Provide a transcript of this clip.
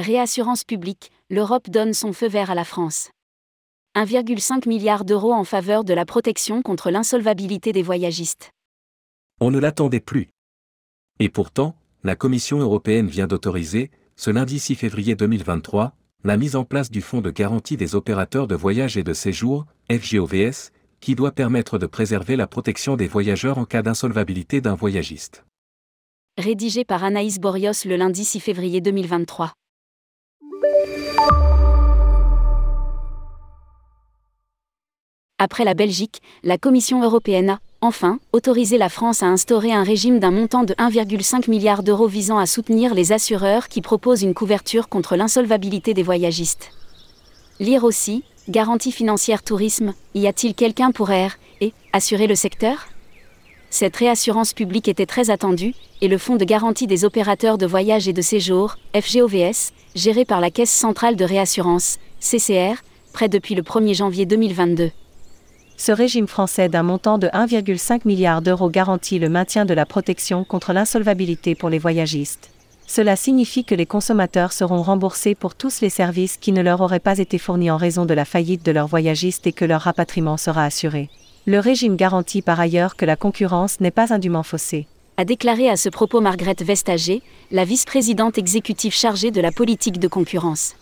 Réassurance publique, l'Europe donne son feu vert à la France. 1,5 milliard d'euros en faveur de la protection contre l'insolvabilité des voyagistes. On ne l'attendait plus. Et pourtant, la Commission européenne vient d'autoriser, ce lundi 6 février 2023, la mise en place du Fonds de garantie des opérateurs de voyage et de séjour, FGOVS, qui doit permettre de préserver la protection des voyageurs en cas d'insolvabilité d'un voyagiste. Rédigé par Anaïs Borios le lundi 6 février 2023. Après la Belgique, la Commission européenne a, enfin, autorisé la France à instaurer un régime d'un montant de 1,5 milliard d'euros visant à soutenir les assureurs qui proposent une couverture contre l'insolvabilité des voyagistes. Lire aussi, garantie financière tourisme, y a-t-il quelqu'un pour air et assurer le secteur? Cette réassurance publique était très attendue, et le Fonds de garantie des opérateurs de voyage et de séjour, FGOVS, géré par la Caisse centrale de réassurance, CCR, prêt depuis le 1er janvier 2022 ce régime français d'un montant de 1,5 milliard d'euros garantit le maintien de la protection contre l'insolvabilité pour les voyagistes. Cela signifie que les consommateurs seront remboursés pour tous les services qui ne leur auraient pas été fournis en raison de la faillite de leur voyagiste et que leur rapatriement sera assuré. Le régime garantit par ailleurs que la concurrence n'est pas indûment faussée. A déclaré à ce propos Margrethe Vestager, la vice-présidente exécutive chargée de la politique de concurrence.